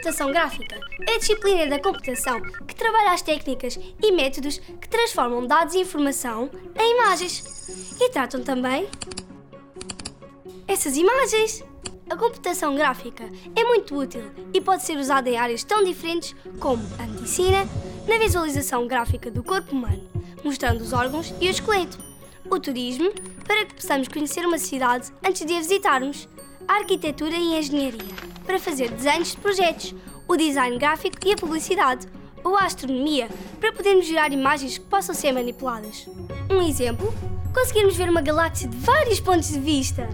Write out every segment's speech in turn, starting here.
computação gráfica. É a disciplina da computação que trabalha as técnicas e métodos que transformam dados e informação em imagens. E tratam também essas imagens. A computação gráfica é muito útil e pode ser usada em áreas tão diferentes como a medicina, na visualização gráfica do corpo humano, mostrando os órgãos e o esqueleto, o turismo, para que possamos conhecer uma cidade antes de a visitarmos, a arquitetura e a engenharia, para fazer desenhos de projetos, o design gráfico e a publicidade, ou a astronomia, para podermos gerar imagens que possam ser manipuladas. Um exemplo? Conseguirmos ver uma galáxia de vários pontos de vista.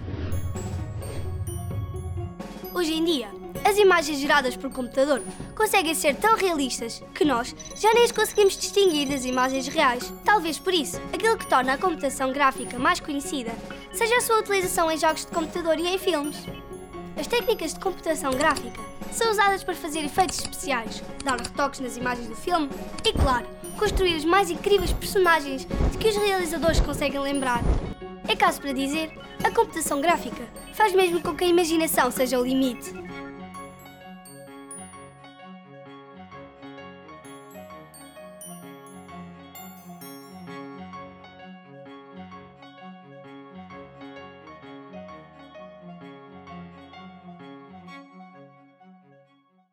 Hoje em dia, as imagens geradas por computador conseguem ser tão realistas que nós já nem as conseguimos distinguir das imagens reais. Talvez por isso, aquilo que torna a computação gráfica mais conhecida seja a sua utilização em jogos de computador e em filmes. As técnicas de computação gráfica são usadas para fazer efeitos especiais, dar retoques nas imagens do filme e, claro, construir os mais incríveis personagens de que os realizadores conseguem lembrar. É caso para dizer, a computação gráfica faz mesmo com que a imaginação seja o limite.